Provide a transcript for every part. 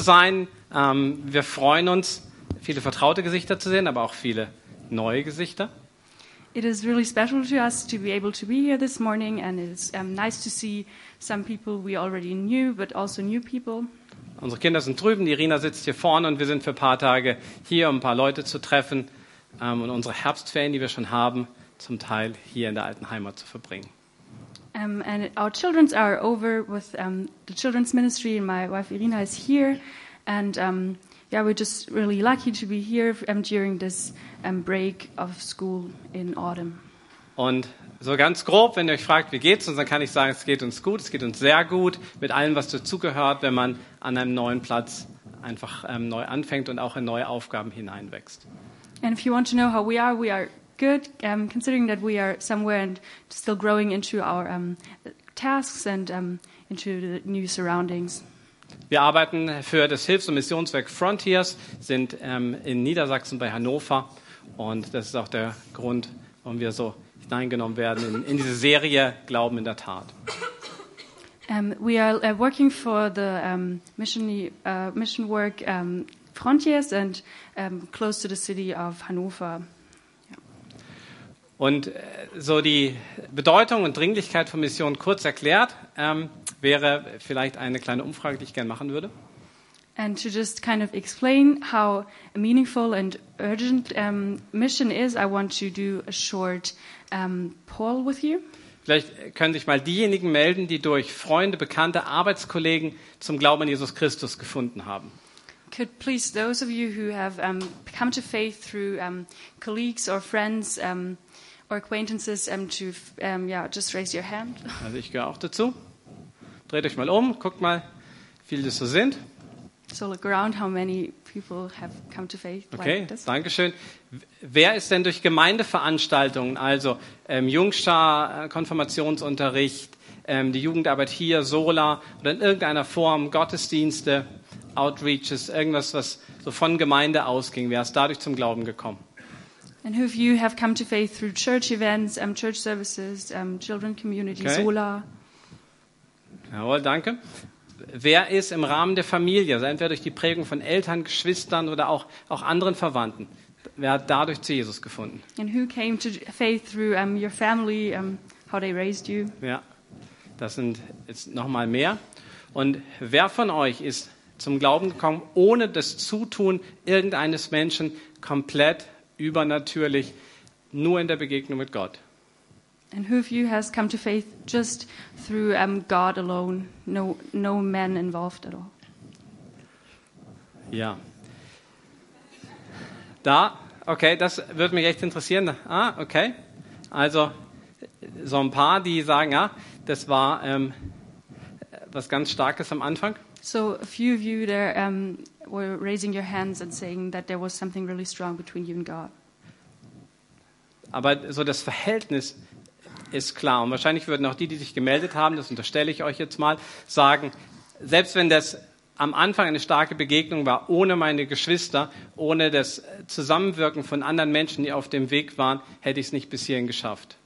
sein. Ähm, wir freuen uns, viele vertraute Gesichter zu sehen, aber auch viele neue Gesichter. It is really special to us to be able to be here this morning, and it's um, nice to see some people we already knew, but also new people. Unsere Kinder sind drüben, die Irina sitzt hier vorne und wir sind für ein paar Tage hier, um ein paar Leute zu treffen ähm, und unsere Herbstferien, die wir schon haben, zum Teil hier in der alten Heimat zu verbringen. Um, and our children's are over with um, the children's ministry, and my wife Irina is here. And um, yeah, we're just really lucky to be here during this break of school in autumn. Und so ganz grob, wenn ihr euch fragt, wie geht's uns, dann kann ich sagen, es geht uns gut, es geht uns sehr gut, mit allem, was dazugehört, wenn man an einem neuen Platz einfach ähm, neu anfängt und auch in neue Aufgaben hineinwächst. And if you want to know how we are, we are good, um, considering that we are somewhere and still growing into our um, tasks and um, into the new surroundings. Wir arbeiten für das Hilfs- und Missionswerk Frontiers, sind ähm, in Niedersachsen bei Hannover und das ist auch der Grund, warum wir so hineingenommen werden in, in diese Serie Glauben in der Tat. Um, we are uh, working for the um, mission, uh, mission work um, Frontiers and um, close to the city of Hannover. Und äh, so die Bedeutung und Dringlichkeit von Mission kurz erklärt, ähm, wäre vielleicht eine kleine Umfrage, die ich gerne machen würde. And to just kind of explain how meaningful and urgent um, mission is, I want to do a short um, poll with you. Vielleicht können sich mal diejenigen melden, die durch Freunde, Bekannte, Arbeitskollegen zum Glauben an Jesus Christus gefunden haben. Could please those of you who have um, come to faith through colleagues or friends or acquaintances um, to um, yeah just raise your hand. Also ich gehöre auch dazu. Dreht euch mal um, guckt mal, wie viele das so sind. So look around how many people have come to faith Okay, like this. danke schön. Wer ist denn durch Gemeindeveranstaltungen, also ähm, Jungschar, Konfirmationsunterricht, ähm, die Jugendarbeit hier, Sola oder in irgendeiner Form, Gottesdienste, Outreaches, irgendwas, was so von Gemeinde ausging, wer ist dadurch zum Glauben gekommen? And who of you have come to faith through church events, um, church services, um, children community, Okay. Sola? Jawohl, danke. Wer ist im Rahmen der Familie, also entweder durch die Prägung von Eltern, Geschwistern oder auch, auch anderen Verwandten, wer hat dadurch zu Jesus gefunden? And who came to faith through um, your family, um, how they raised you? Ja, das sind jetzt nochmal mehr. Und wer von euch ist zum Glauben gekommen, ohne das Zutun irgendeines Menschen, komplett übernatürlich, nur in der Begegnung mit Gott? And who of you has come to faith just through um, God alone, no, no man involved at all? Ja. Da, okay, das würde mich echt interessieren. Ah, okay. Also so ein paar, die sagen, ja, das war ähm, was ganz Starkes am Anfang. So a few of you there um, were raising your hands and saying that there was something really strong between you and God. Aber so das Verhältnis ist klar. Und wahrscheinlich würden auch die, die sich gemeldet haben, das unterstelle ich euch jetzt mal, sagen, selbst wenn das am Anfang eine starke Begegnung war, ohne meine Geschwister, ohne das Zusammenwirken von anderen Menschen, die auf dem Weg waren, hätte ich es nicht bis hierhin geschafft.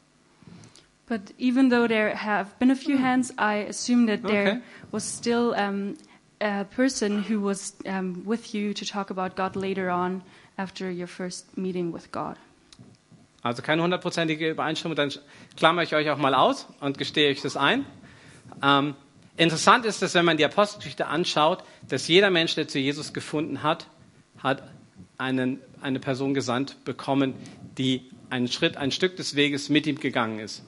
But even though there have been a few hands, I assume that there Okay. was still um, a person who was um, with you to talk about God later on after your first meeting with God. Also keine hundertprozentige Übereinstimmung, dann klammere ich euch auch mal aus und gestehe euch das ein. Ähm, interessant ist, dass wenn man die Apostelgeschichte anschaut, dass jeder Mensch, der zu Jesus gefunden hat, hat einen, eine Person gesandt bekommen, die einen Schritt, ein Stück des Weges mit ihm gegangen ist.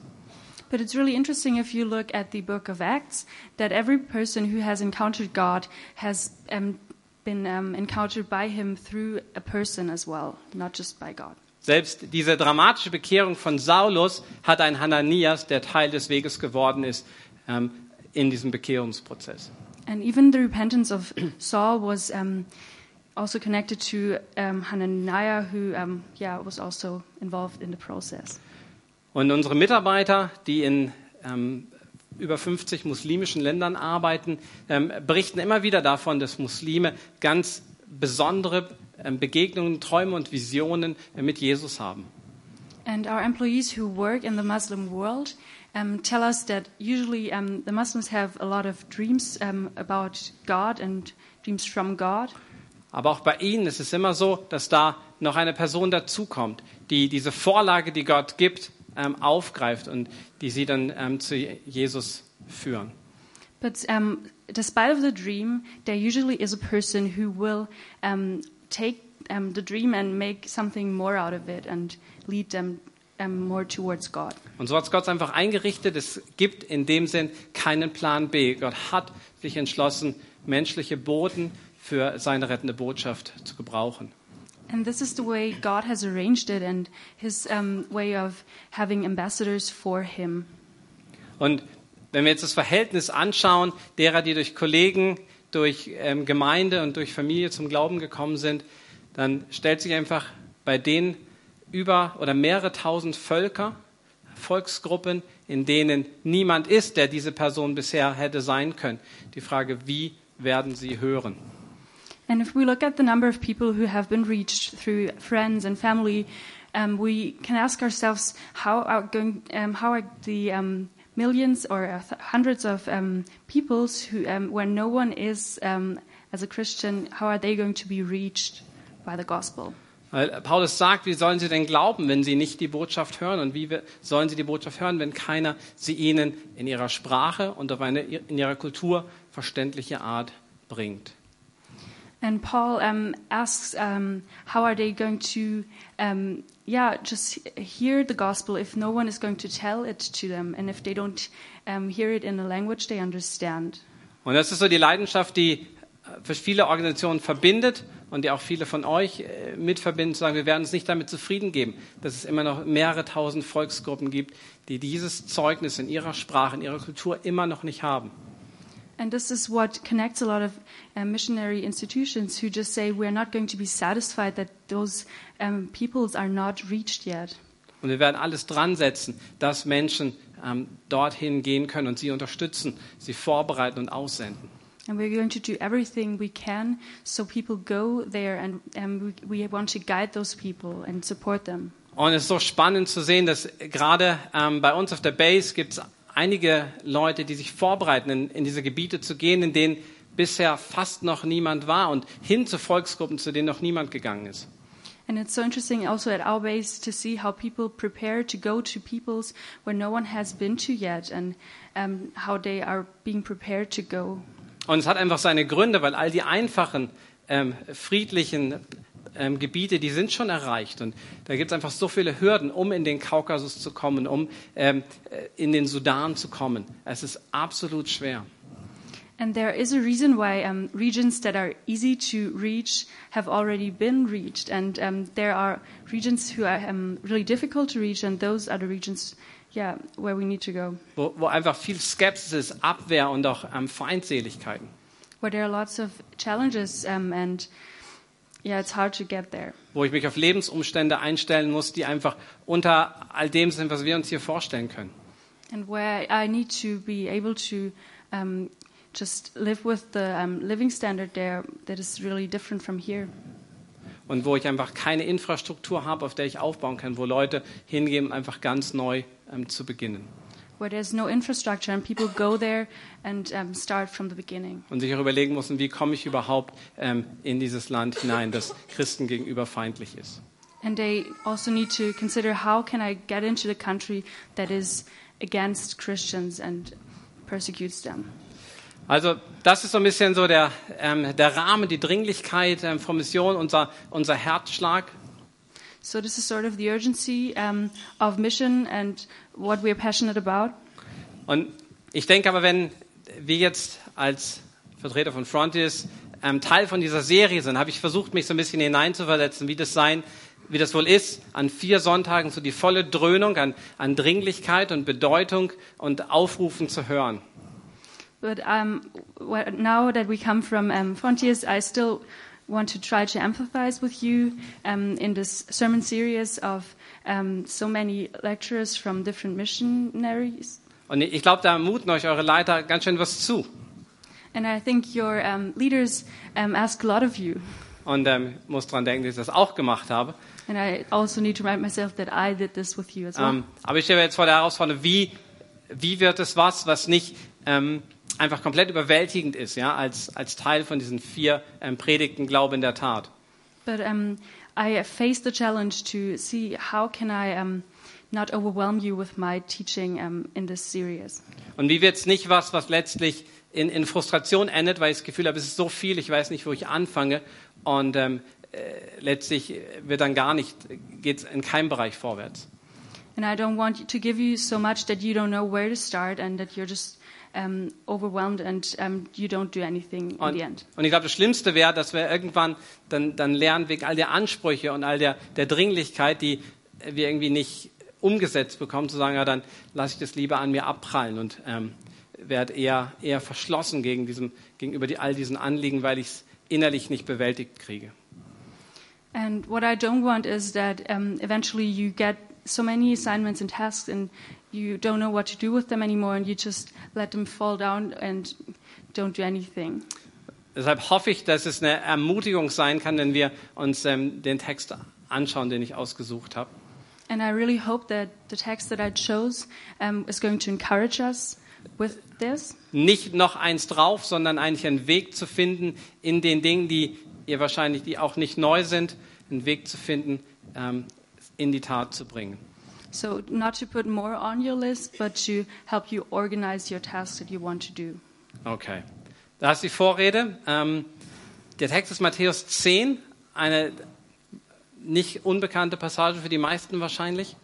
But it's really interesting if you look at the book of Acts that every person who has encountered God has um, been um, encountered by him through a person as well, not just by God. Selbst diese dramatische Bekehrung von Saulus hat ein Hananias, der Teil des Weges geworden ist, ähm, in diesem Bekehrungsprozess. And even the repentance of Saul was um, also connected to um, Hananiah, who um, yeah was also involved in the process. Und unsere Mitarbeiter, die in ähm, über 50 muslimischen Ländern arbeiten, ähm, berichten immer wieder davon, dass Muslime ganz besondere ähm, Begegnungen, Träume und Visionen äh, mit Jesus haben. And our employees who work in the Muslim world um, tell us that usually um, the Muslims have a lot of dreams um, about God and dreams from God. Aber auch bei ihnen ist es immer so, dass da noch eine Person dazukommt, die diese Vorlage, die Gott gibt, ähm, aufgreift und die sie dann ähm, zu Jesus führen. But um, despite of the dream, there usually is a person who will um, take um, the dream and make something more out of it and lead them um, more towards God. Und so hat es Gott einfach eingerichtet. Es gibt in dem Sinn keinen Plan B. Gott hat sich entschlossen, menschliche Boten für seine rettende Botschaft zu gebrauchen. And this is the way God has arranged it and his um, way of having ambassadors for him. Und wenn wir jetzt das Verhältnis anschauen, derer, die durch Kollegen, durch ähm, Gemeinde und durch Familie zum Glauben gekommen sind, dann stellt sich einfach bei denen über oder mehrere tausend Völker, Volksgruppen, in denen niemand ist, der diese Person bisher hätte sein können. Die Frage, wie werden sie hören? And if we look at the number of people who have been reached through friends and family, um, we can ask ourselves how are going, um, how are the um, millions or uh, hundreds of peoples who, where no one is as a Christian, how are they going to be reached by the gospel? Weil Paulus sagt, wie sollen sie denn glauben, wenn sie nicht die Botschaft hören? Und wie sollen sie die Botschaft hören, wenn keiner sie ihnen in ihrer Sprache und auf eine in ihrer Kultur verständliche Art bringt? And Paul um, asks, um, how are they going to, um, yeah, just hear the gospel if no one is going to tell it to them and if they don't hear it in a language they understand? Und das ist so die Leidenschaft, die äh, für viele Organisationen verbindet und die auch viele von euch äh, mit verbindet, zu sagen, wir werden uns nicht damit zufrieden geben, dass es immer noch mehrere tausend Volksgruppen gibt, die dieses Zeugnis in ihrer Sprache, in ihrer Kultur immer noch nicht haben. And this is what connects a lot of uh, missionary institutions who just say we're not going to be satisfied that those um, peoples are not reached yet. Und wir werden alles dran setzen, dass Menschen ähm, dorthin gehen können und sie unterstützen, sie vorbereiten und aussenden. And we're going to do everything we can so people go there and, and we, we want to guide those people and support them. Und es ist so spannend zu sehen, dass gerade ähm, bei uns auf der Base gibt es einige Leute, die sich vorbereiten, in, in diese Gebiete zu gehen, in denen bisher fast noch niemand war und hin zu Volksgruppen, zu denen noch niemand gegangen ist. And it's so interesting also at our base to see how people prepare to go to peoples where no one has been to yet and um, how they are being prepared to go. Und es hat einfach seine Gründe, weil all die einfachen, ähm, friedlichen ähm, Gebiete, die sind schon erreicht. Und da gibt es einfach so viele Hürden, um in den Kaukasus zu kommen, um ähm, äh, in den Sudan zu kommen. Es ist absolut schwer. And there is a reason why um, regions that are easy to reach have already been reached, and um, there are regions who are um, really difficult to reach, and those are the regions, yeah, where we need to go, Wo, wo einfach viel Skepsis Abwehr und auch ähm, Feindseligkeiten. where there are lots of challenges, and yeah, it's hard to get there. Wo ich mich auf Lebensumstände einstellen muss, die einfach unter all dem sind, was wir uns hier vorstellen können. and where I need to be able to um, just live with the um, living standard there that is really different from here. Und wo ich einfach keine Infrastruktur habe, auf der ich aufbauen kann, wo Leute hingehen, einfach ganz neu ähm, zu beginnen. Where there's no infrastructure and people go there and um, start from the beginning. Und sich auch überlegen müssen, wie komme ich überhaupt ähm, in dieses Land hinein, das Christen gegenüber feindlich ist. And they also need to consider how can I get into the country that is against Christians and persecutes them. Also das ist so ein bisschen so der, ähm, der Rahmen, die Dringlichkeit ähm, von Mission, unser, unser Herzschlag. So this is sort of the urgency um, of mission and what we're passionate about. Und ich denke aber, wenn wir jetzt als Vertreter von Frontiers ähm, Teil von dieser Serie sind, habe ich versucht, mich so ein bisschen hineinzuversetzen, wie das sein, wie das wohl ist, an vier Sonntagen so die volle Dröhnung an, an Dringlichkeit und Bedeutung und Aufrufen zu hören. But um, now that we come from um, Frontiers, I still want to try to empathize with you um, in this sermon series of um, so many lecturers from different missionaries. Und ich glaube, da muten euch eure Leiter ganz schön was zu. And I think your um, leaders um, ask a lot of you. Und ähm, muss dran denken, dass ich das auch gemacht habe. And I also need to remind myself that I did this with you as well. Ähm, aber ich stehe jetzt vor der Herausforderung, wie, wie wird es was, was nicht ähm, einfach komplett überwältigend ist, ja, als, als Teil von diesen vier ähm, Predigten Glaube in der Tat. But um, I faced the challenge to see how can I um, not overwhelm you with my teaching um, in this series. Und wie wird es nicht was, was letztlich in, in Frustration endet, weil ich das Gefühl habe, es ist so viel, ich weiß nicht, wo ich anfange. Und ähm, äh, letztlich wird dann gar nicht, geht es in keinem Bereich vorwärts. And I don't want to give you so much that you don't know where to start and that you're just um, overwhelmed and um, you don't do anything in Und, the end. und ich glaube, das Schlimmste wäre, dass wir irgendwann dann, dann lernen, wegen all der Ansprüche und all der, der Dringlichkeit, die wir irgendwie nicht umgesetzt bekommen, zu sagen, ja, dann lasse ich das lieber an mir abprallen und ähm, werde eher, eher verschlossen gegen diesem, gegenüber die, all diesen Anliegen, weil ich es innerlich nicht bewältigt kriege. And what I don't want is that um, eventually you get so many assignments and tasks and you don't know what to do with them anymore and you just let them fall down and don't do anything. Deshalb hoffe ich, dass es eine Ermutigung sein kann, wenn wir uns ähm, den Text anschauen, den ich ausgesucht habe. And I really hope that the text that I chose um, is going to encourage us with this. Nicht noch eins drauf, sondern eigentlich einen Weg zu finden in den Dingen, die ihr wahrscheinlich, die auch nicht neu sind, einen Weg zu finden, ähm, in die Tat zu bringen. So, not to put more on your list, but to help you organize your tasks that you want to do. Okay. Da ist die Vorrede. Ähm, der Text ist Matthäus 10, eine nicht unbekannte Passage für die meisten wahrscheinlich.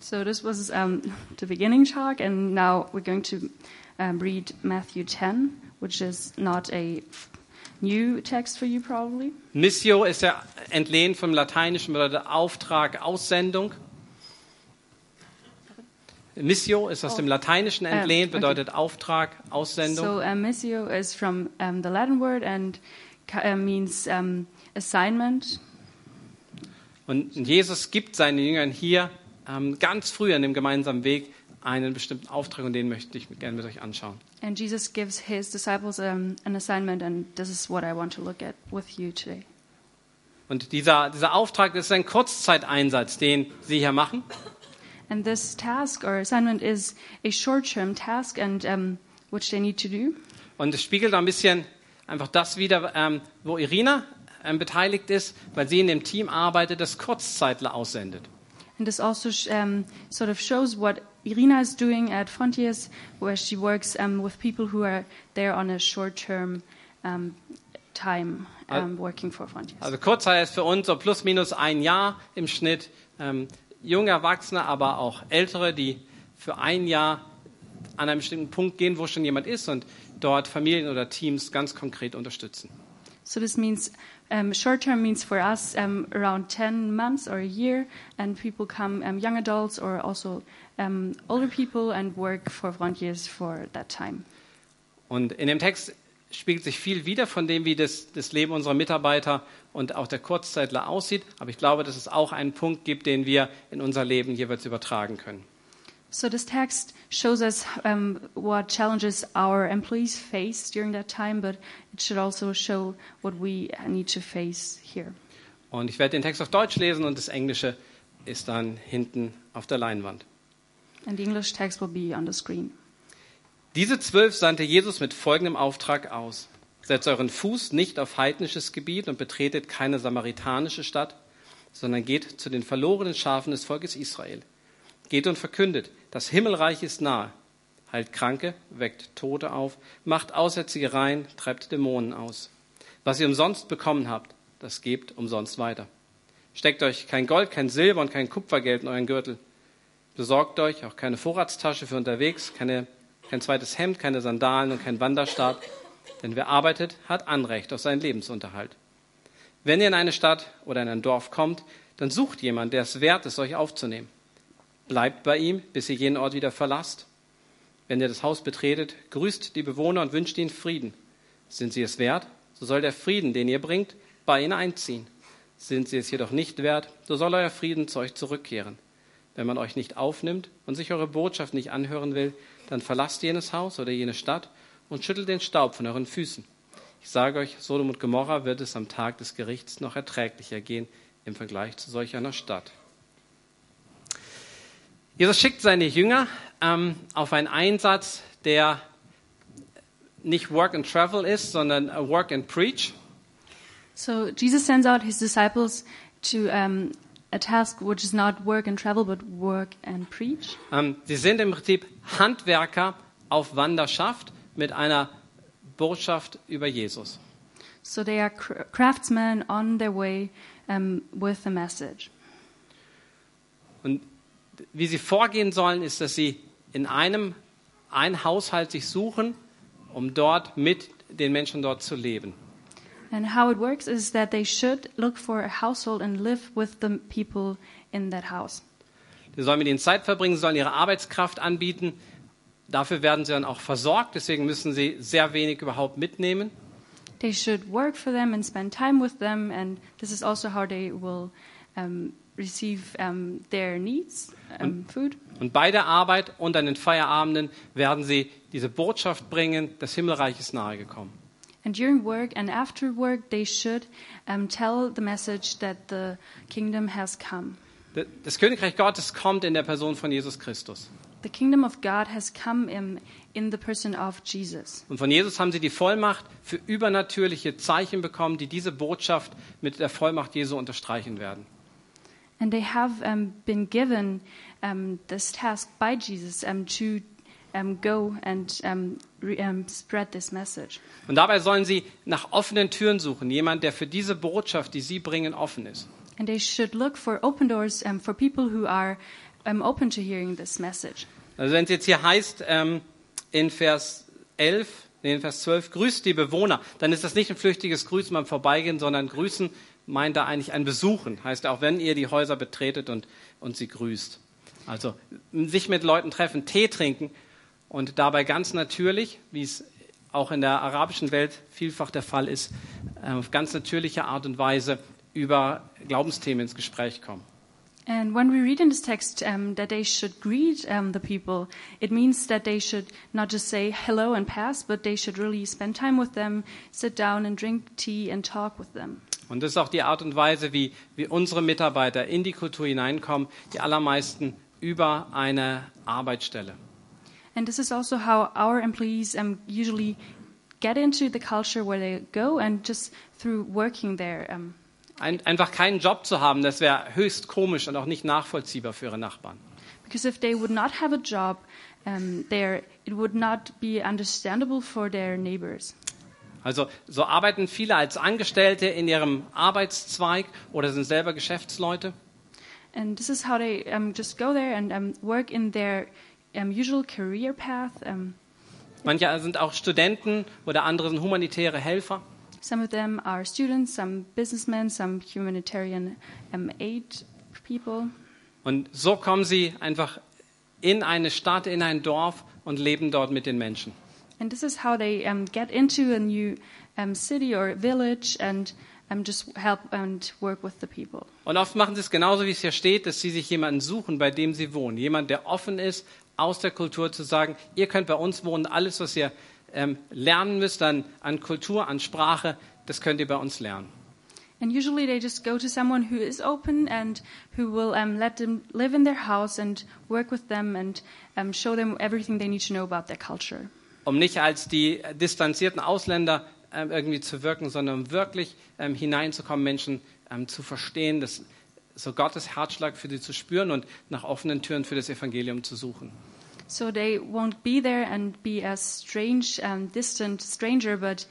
So, this was um, the beginning talk, and now we're going to um, read Matthew 10, which is not a new text for you, probably. Missio ist ja entlehnt vom Lateinischen, bedeutet Auftrag, Aussendung. Missio ist aus Oh. dem Lateinischen entlehnt, okay. bedeutet Auftrag, Aussendung. So, um, missio is from um, the Latin word and uh, means um, assignment. Und Jesus gibt seinen Jüngern hier ähm, ganz früh an dem gemeinsamen Weg einen bestimmten Auftrag und den möchte ich gerne mit euch anschauen. And Jesus gives his disciples um, an assignment, and this is what I want to look at with you today. Und dieser, dieser Auftrag ist ein Kurzzeiteinsatz, den sie hier machen. And this task or assignment is a short-term task, and um, which they need to do. Und es spiegelt ein bisschen einfach das wieder, ähm, wo Irina ähm, beteiligt ist, weil sie in dem Team arbeitet, das Kurzzeitler aussendet. And this also um, sort of shows what Irina is doing at Frontiers, where she works um, with people who are there on a short-term um, time um, working for Frontiers. Also Kurzzeit ist für uns so plus minus ein Jahr im Schnitt. Ähm, junge Erwachsene, aber auch Ältere, die für ein Jahr an einen bestimmten Punkt gehen, wo schon jemand ist und dort Familien oder Teams ganz konkret unterstützen. So this means um, short term means for us um, around 10 months or a year, and people come, um, young adults or also um, older people, and work for Frontiers for that time. Und in dem Text spiegelt sich viel wieder von dem, wie das, das Leben unserer Mitarbeiter und auch der Kurzzeitler aussieht. Aber ich glaube, dass es auch einen Punkt gibt, den wir in unser Leben jeweils übertragen können. So this text shows us um, what challenges our employees face during that time, but it should also show what we need to face here. Und ich werde den Text auf Deutsch lesen und das Englische ist dann hinten auf der Leinwand. And the English text will be on the screen. Diese zwölf sandte Jesus mit folgendem Auftrag aus. Setzt euren Fuß nicht auf heidnisches Gebiet und betretet keine samaritanische Stadt, sondern geht zu den verlorenen Schafen des Volkes Israel. Geht und verkündet, das Himmelreich ist nahe. Heilt Kranke, weckt Tote auf, macht Aussätzige rein, treibt Dämonen aus. Was ihr umsonst bekommen habt, das gebt umsonst weiter. Steckt euch kein Gold, kein Silber und kein Kupfergeld in euren Gürtel. Besorgt euch auch keine Vorratstasche für unterwegs, keine, kein zweites Hemd, keine Sandalen und kein Wanderstab. Denn wer arbeitet, hat Anrecht auf seinen Lebensunterhalt. Wenn ihr in eine Stadt oder in ein Dorf kommt, dann sucht jemand, der es wert ist, euch aufzunehmen. Bleibt bei ihm, bis ihr jenen Ort wieder verlasst. Wenn ihr das Haus betretet, grüßt die Bewohner und wünscht ihnen Frieden. Sind sie es wert, so soll der Frieden, den ihr bringt, bei ihnen einziehen. Sind sie es jedoch nicht wert, so soll euer Frieden zu euch zurückkehren. Wenn man euch nicht aufnimmt und sich eure Botschaft nicht anhören will, dann verlasst jenes Haus oder jene Stadt und schüttelt den Staub von euren Füßen. Ich sage euch, Sodom und Gomorra wird es am Tag des Gerichts noch erträglicher gehen im Vergleich zu solch einer Stadt. Jesus schickt seine Jünger ähm, auf einen Einsatz, der nicht Work and Travel ist, sondern a Work and Preach. So Jesus sends out his disciples to um, a task which is not work and travel, but work and preach. Ähm, sie sind im Prinzip Handwerker auf Wanderschaft mit einer Botschaft über Jesus. So they are cr- craftsmen on their way um, with a message. Und wie sie vorgehen sollen, ist, dass sie in einem ein Haushalt sich suchen, um dort mit den Menschen dort zu leben. And how it works is that they should look for a household and live with the people in that house. Sie sollen mit ihnen Zeit verbringen, sie sollen ihre Arbeitskraft anbieten. Dafür werden sie dann auch versorgt, deswegen müssen sie sehr wenig überhaupt mitnehmen. They should work for them and spend time with them, and this is also how they will um, receive um, their needs, um, food. Und bei der Arbeit und an den Feierabenden werden sie diese Botschaft bringen, das Himmelreich ist nahe gekommen. And during work and after work, they should um, tell the message that the kingdom has come. Das Königreich Gottes kommt in der Person von Jesus Christus. The kingdom of God has come in, in the person of Jesus. Und von Jesus haben sie die Vollmacht für übernatürliche Zeichen bekommen, die diese Botschaft mit der Vollmacht Jesu unterstreichen werden. And they have um, been given um, this task by Jesus um, to um, go and um, re- spread this message. Und dabei sollen sie nach offenen Türen suchen, jemand, der für diese Botschaft, die sie bringen, offen ist. And they should look for open doors um, for people who are um, open to hearing this message. Also wenn es jetzt hier heißt ähm, in Vers 11, nee, in Vers 12, grüßt die Bewohner, dann ist das nicht ein flüchtiges Grüßen beim Vorbeigehen, sondern Grüßen meint da eigentlich ein Besuchen. Heißt auch, wenn ihr die Häuser betretet und, und sie grüßt. Also sich mit Leuten treffen, Tee trinken und dabei ganz natürlich, wie es auch in der arabischen Welt vielfach der Fall ist, äh, auf ganz natürliche Art und Weise über Glaubensthemen ins Gespräch kommen. And when we read in this text um, that they should greet um, the people, it means that they should not just say hello and pass, but they should really spend time with them, sit down and drink tea and talk with them. Und das ist auch die Art und Weise, wie, wie unsere Mitarbeiter in die Kultur hineinkommen, die allermeisten über eine Arbeitsstelle. And this is also how our employees um, usually get into the culture where they go and just through working there. Um, Ein, einfach keinen Job zu haben, das wäre höchst komisch und auch nicht nachvollziehbar für ihre Nachbarn. because if they would not have a job um, there, it would not be understandable for their neighbors. Also so arbeiten viele als Angestellte in ihrem Arbeitszweig oder sind selber Geschäftsleute. And this is how they um, just go there and um, work in their um, usual career path. Um, Manche sind auch Studenten oder andere sind humanitäre Helfer. some of them are students, some businessmen, some humanitarian um, aid people. Und so kommen sie einfach in eine Stadt, in ein Dorf und leben dort mit den Menschen. And this is how they um, get into a new um, city or village and um, just help and work with the people. Und oft machen sie es genauso, wie es hier steht, dass sie sich jemanden suchen, bei dem sie wohnen. Jemand, der offen ist, aus der Kultur zu sagen, ihr könnt bei uns wohnen, alles, was ihr ähm, lernen müsst an, an Kultur, an Sprache, das könnt ihr bei uns lernen. And usually they just go to someone who is open and who will um, let them live in their house and work with them and um, show them everything they need to know about their culture. Um nicht als die distanzierten Ausländer ähm, irgendwie zu wirken, sondern um wirklich ähm, hineinzukommen, Menschen ähm, zu verstehen, das, so Gottes Herzschlag für sie zu spüren und nach offenen Türen für das Evangelium zu suchen. So they won't be there and be a strange, um, distant stranger, but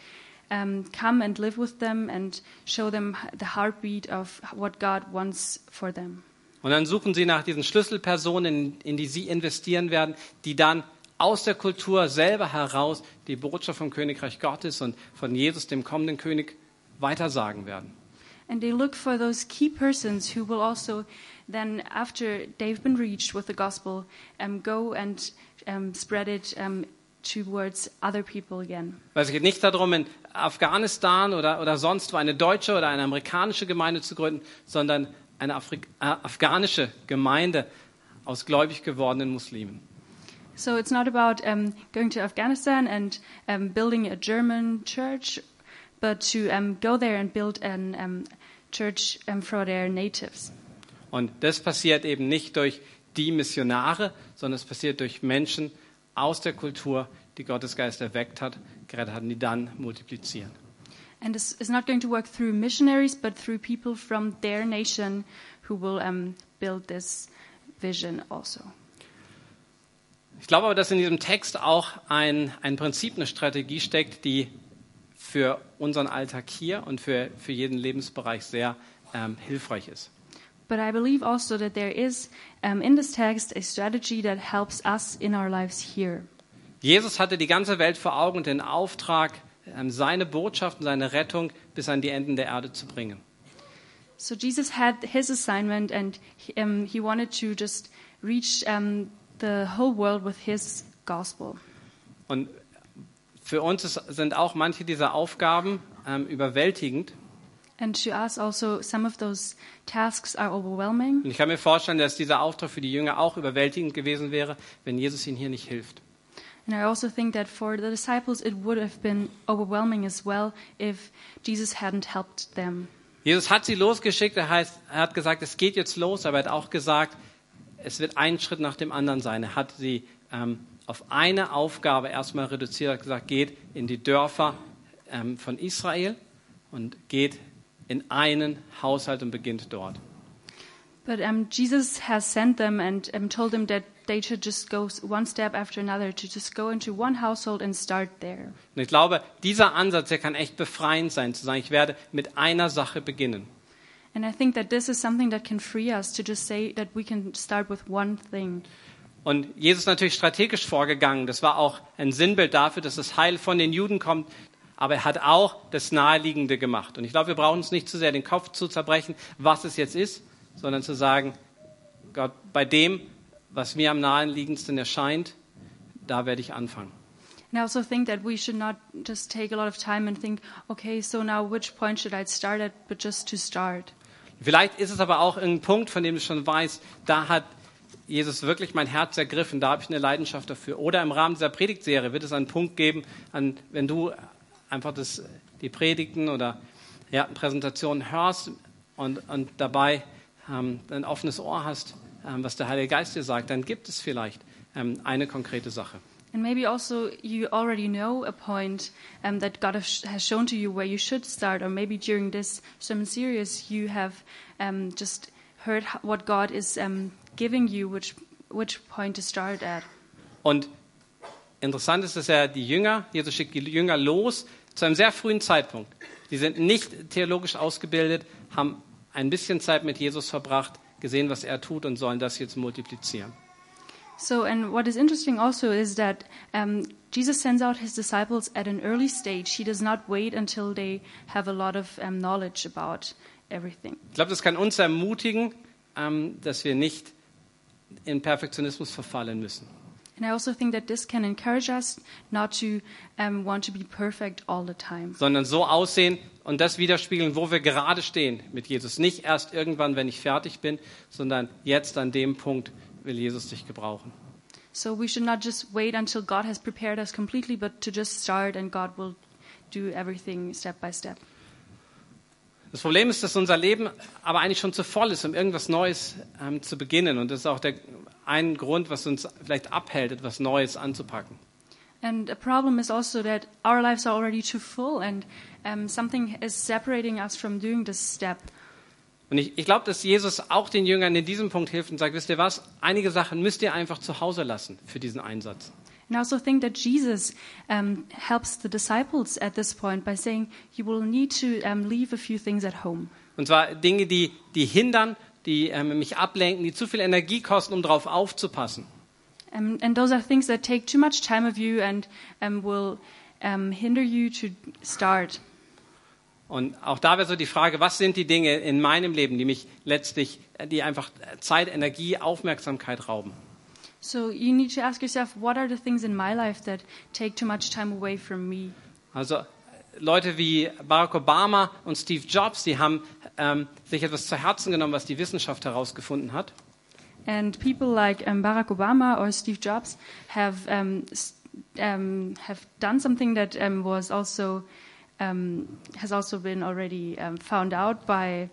um, come and live with them and show them the heartbeat of what God wants for them. Und dann suchen sie nach diesen Schlüsselpersonen, in, in die sie investieren werden, die dann aus der Kultur selber heraus die Botschaft vom Königreich Gottes und von Jesus, dem kommenden König, weitersagen werden. And they look for those key persons who will also then, after they've been reached with the gospel, um, go and um, spread it um, towards other people again. Weil es geht nicht darum, in Afghanistan oder, oder sonst wo eine deutsche oder eine amerikanische Gemeinde zu gründen, sondern eine Afrik äh, afghanische Gemeinde aus gläubig gewordenen Muslimen. So it's not about um, going to Afghanistan and um, building a German church, but to um, go there and build a um, church for their natives. Und das passiert eben nicht durch die Missionare, sondern es passiert durch Menschen aus der Kultur, die Gottes Geist erweckt hat, gerettet hat, die dann multiplizieren. And it's, it's not going to work through missionaries, but through people from their nation who will um, build this vision also. Ich glaube aber, dass in diesem Text auch ein, ein Prinzip, eine Strategie steckt, die für unseren Alltag hier und für, für jeden Lebensbereich sehr ähm, hilfreich ist. But I believe also that there is um, in this text a strategy that helps us in our lives here. Jesus hatte die ganze Welt vor Augen und den Auftrag, ähm, seine Botschaft und seine Rettung bis an die Enden der Erde zu bringen. So Jesus had his assignment, and he, um, he wanted to just reach um, the whole world with his gospel. Und für uns ist, sind auch manche dieser Aufgaben ähm, überwältigend. And to us also, some of those tasks are overwhelming. Und ich kann mir vorstellen, dass dieser Auftrag für die Jünger auch überwältigend gewesen wäre, wenn Jesus ihnen hier nicht hilft. And I also think that for the disciples, it would have been overwhelming as well if Jesus hadn't helped them. Jesus hat sie losgeschickt, er, heißt, er hat gesagt, es geht jetzt los, aber er hat auch gesagt, es wird ein Schritt nach dem anderen sein. Er hat sie ähm, auf eine Aufgabe erstmal reduziert, er hat gesagt, geht in die Dörfer ähm, von Israel und geht in einen Haushalt und beginnt dort. But um, Jesus has sent them and um, told them that they should just go one step after another to just go into one household and start there. Und ich glaube, dieser Ansatz, der kann echt befreiend sein, zu sagen, ich werde mit einer Sache beginnen. And I think that this is something that can free us to just say that we can start with one thing. Und Jesus ist natürlich strategisch vorgegangen. Das war auch ein Sinnbild dafür, dass das Heil von den Juden kommt. Aber er hat auch das Naheliegende gemacht. Und ich glaube, wir brauchen uns nicht zu sehr den Kopf zu zerbrechen, was es jetzt ist, sondern zu sagen, Gott, bei dem, was mir am naheliegendsten erscheint, da werde ich anfangen. And I also think that we should not just take a lot of time and think, okay, so now which point should I start at, but just to start. Vielleicht ist es aber auch ein Punkt, von dem du schon weißt, da hat Jesus wirklich mein Herz ergriffen, da habe ich eine Leidenschaft dafür. Oder im Rahmen dieser Predigtserie wird es einen Punkt geben, an, wenn du einfach das, die Predigten oder ja, Präsentationen hörst und, und dabei ähm, ein offenes Ohr hast, ähm, was der Heilige Geist dir sagt, dann gibt es vielleicht ähm, eine konkrete Sache. And maybe also you already know a point um, that God has shown to you where you should start, or maybe during this sermon series you have um, just heard what God is um, giving you, which which point to start at. Und interessant ist, dass er die Jünger, Jesus schickt die Jünger los zu einem sehr frühen Zeitpunkt. Die sind nicht theologisch ausgebildet, haben ein bisschen Zeit mit Jesus verbracht, gesehen, was er tut und sollen das jetzt multiplizieren. So, and what is interesting also is that um, Jesus sends out his disciples at an early stage. He does not wait until they have a lot of um, knowledge about everything. Ich glaube, das kann uns ermutigen, ähm, dass wir nicht in Perfektionismus verfallen müssen. And I also think that this can encourage us not to um, want to be perfect all the time. sondern so aussehen und das widerspiegeln, wo wir gerade stehen mit Jesus. Nicht erst irgendwann, wenn ich fertig bin, sondern jetzt an dem Punkt will Jesus dich gebrauchen. So we should not just wait until God has prepared us completely, but to just start and God will do everything step by step. Das Problem ist, dass unser Leben aber eigentlich schon zu voll ist, um irgendwas Neues ähm, zu beginnen. Und das ist auch der, ein Grund, was uns vielleicht abhält, etwas Neues anzupacken. And a problem is also that our lives are already too full, and um, something is separating us from doing this step. Und ich, ich glaube, dass Jesus auch den Jüngern in diesem Punkt hilft und sagt, wisst ihr was, einige Sachen müsst ihr einfach zu Hause lassen für diesen Einsatz. And I also think that Jesus um, helps the disciples at this point by saying, You will need to um, leave a few things at home. Und zwar Dinge, die, die hindern, die ähm, mich ablenken, die zu viel Energie kosten, um darauf aufzupassen. Um, and those are things that take too much time of you and um, will um, hinder you to start. Und auch da wäre so die Frage, was sind die Dinge in meinem Leben, die mich letztlich, die einfach Zeit, Energie, Aufmerksamkeit rauben? So you need to ask yourself, what are the things in my life that take too much time away from me? Also Leute wie Barack Obama und Steve Jobs, die haben ähm, sich etwas zu Herzen genommen, was die Wissenschaft herausgefunden hat. And people like um, Barack Obama or Steve Jobs have um, um, have done something that was also has also been already found out by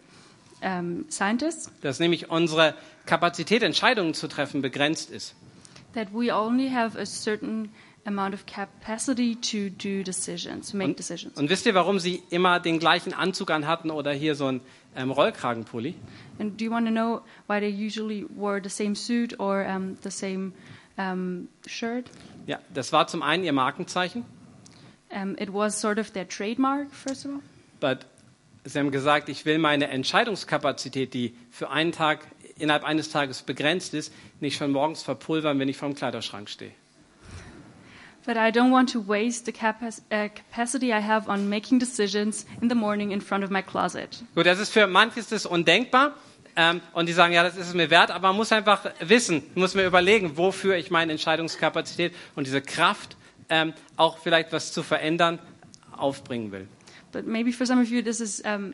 scientists Dass nämlich unsere Kapazität, Entscheidungen zu treffen, begrenzt ist. that we only have a certain amount of capacity to do decisions, to make Und, decisions. und wisst ihr, warum sie immer den gleichen Anzug anhatten oder hier so einen ähm, Rollkragenpulli? And do you want to know why they usually wore the same suit or um, the same um, shirt? Ja, das war zum einen ihr Markenzeichen, Um, it was sort of their trademark, first of all. but sie haben gesagt, ich will meine Entscheidungskapazität, die für einen Tag innerhalb eines Tages begrenzt ist, nicht schon morgens verpulvern, wenn ich vor dem Kleiderschrank stehe. But I don't want to waste the uh, capacity I have on making decisions in the morning in front of my closet. Gut, das ist für manches das undenkbar. Ähm, und die sagen, ja, das ist es mir wert, aber man muss einfach wissen, muss mir überlegen, wofür ich meine Entscheidungskapazität und diese Kraft, ähm, auch vielleicht was zu verändern, aufbringen will. But maybe for some of you, this is um,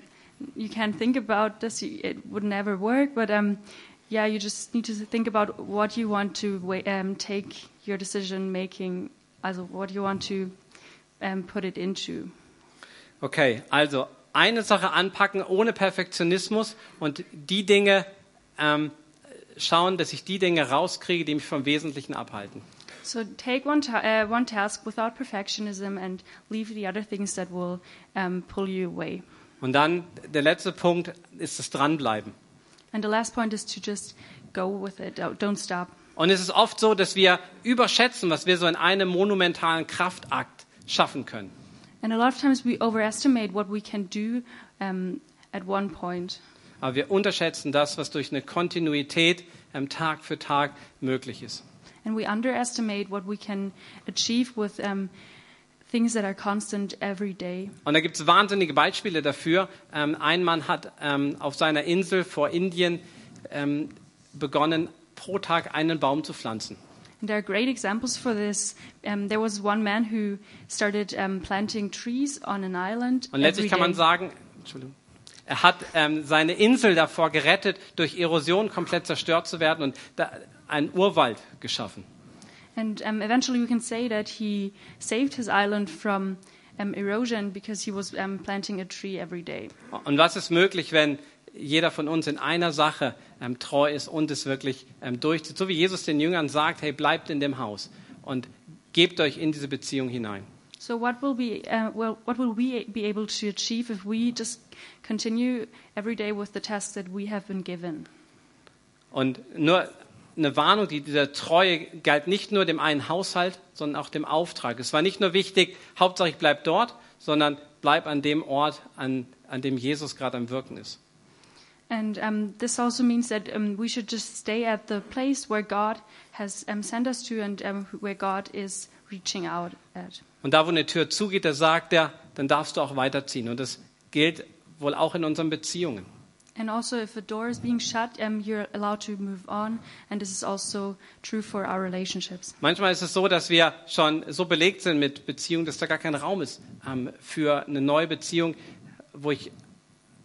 you can't think about this. It would never work. But um, yeah, you just need to think about what you want to um, take your decision making, also what you want to um, put it into. Okay, also eine Sache anpacken ohne Perfektionismus und die Dinge ähm, schauen, dass ich die Dinge rauskriege, die mich vom Wesentlichen abhalten. So take one, ta- uh, one task without perfectionism and leave the other things that will um, pull you away. Und dann der letzte Punkt ist das Dranbleiben. And the last point is to just go with it. Don't stop. Und es ist oft so, dass wir überschätzen, was wir so in einem monumentalen Kraftakt schaffen können. And a lot of times we overestimate what we can do um, at one point. Aber wir unterschätzen das, was durch eine Kontinuität ähm, Tag für Tag möglich ist. And we underestimate what we can achieve with um, things that are constant every day. Und da gibt es wahnsinnige Beispiele dafür. Ähm, ein Mann hat ähm, auf seiner Insel vor Indien ähm, begonnen, pro Tag einen Baum zu pflanzen. And there are great examples for this. Um, there was one man who started um, planting trees on an island. Und letztlich kann man sagen, Entschuldigung, er hat ähm, seine Insel davor gerettet, durch Erosion komplett zerstört zu werden und da einen Urwald geschaffen. And um, eventually we can say that he saved his island from um, erosion because he was um, planting a tree every day. Und was ist möglich, wenn jeder von uns in einer Sache ähm, treu ist und es wirklich ähm, durchzieht? So wie Jesus den Jüngern sagt, hey, bleibt in dem Haus und gebt euch in diese Beziehung hinein. So what will be uh, well? What will we be able to achieve if we just continue every day with the tasks that we have been given? Und nur eine Warnung, die dieser Treue galt nicht nur dem einen Haushalt, sondern auch dem Auftrag. Es war nicht nur wichtig, Hauptsache ich bleib dort, sondern bleib an dem Ort, an, an dem Jesus gerade am Wirken ist. And um, this also means that um, we should just stay at the place where God has um, sent us to and um, where God is reaching out at. Und da, wo eine Tür zugeht, da sagt er, dann darfst du auch weiterziehen. Und das gilt wohl auch in unseren Beziehungen. And also, if a door is being shut, um, you're allowed to move on. And this is also true for our relationships. Manchmal ist es so, dass wir schon so belegt sind mit Beziehungen, dass da gar kein Raum ist ähm, für eine neue Beziehung, wo ich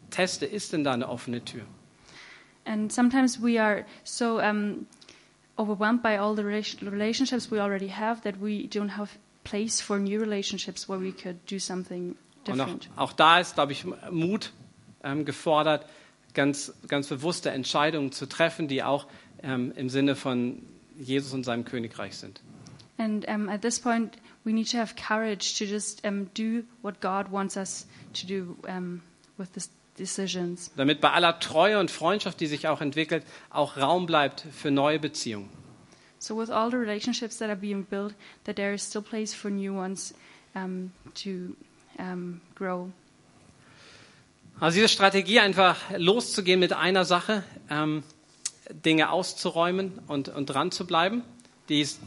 teste, ist denn da eine offene Tür? And sometimes we are so um, overwhelmed by all the rela- relationships we already have that we don't have place for new relationships where we could do something Und auch, different. auch da ist, glaube ich, Mut ähm, gefordert, ganz, ganz bewusste Entscheidungen zu treffen, die auch ähm, im Sinne von Jesus und seinem Königreich sind. And um, at this point, we need to have courage to just um, do what God wants us to do um, with these decisions. Damit bei aller Treue und Freundschaft, die sich auch entwickelt, auch Raum bleibt für neue Beziehungen. So, with all the relationships that are being built, that there is still place for new ones um, to um, grow. Also diese Strategie, einfach loszugehen mit einer Sache, ähm, Dinge auszuräumen und, und dran zu bleiben, die ist,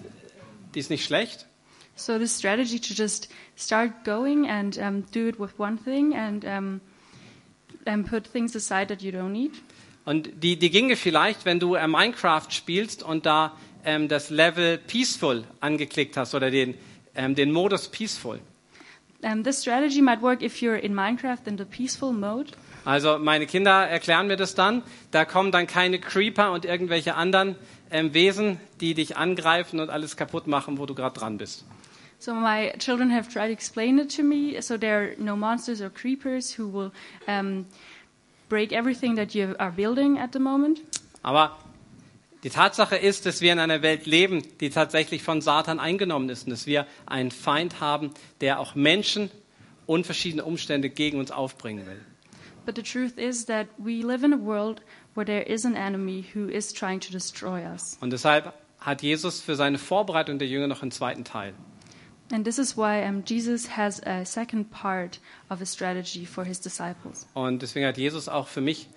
die ist nicht schlecht. So, this strategy to just start going and um, do it with one thing and um, and put things aside that you don't need. Und die, die ginge vielleicht, wenn du äh, Minecraft spielst und da ähm, das Level Peaceful angeklickt hast oder den, ähm, den Modus Peaceful. Um, this strategy might work if you're in Minecraft in the peaceful mode. Also meine Kinder erklären mir das dann. Da kommen dann keine Creeper und irgendwelche anderen ähm, Wesen, die dich angreifen und alles kaputt machen, wo du gerade dran bist. So my children have tried to explain it to me. So there are no monsters or creepers who will um, break everything that you are building at the moment. Aber Die Tatsache ist, dass wir in einer Welt leben, die tatsächlich von Satan eingenommen ist und dass wir einen Feind haben, der auch Menschen und verschiedene Umstände gegen uns aufbringen will. But the truth is that we live in a world where there is an enemy who is trying to destroy us. Und deshalb hat Jesus für seine Vorbereitung der Jünger noch einen zweiten Teil. And this is why um, Jesus has a second part of a strategy for his disciples. Und deswegen hat Jesus auch für mich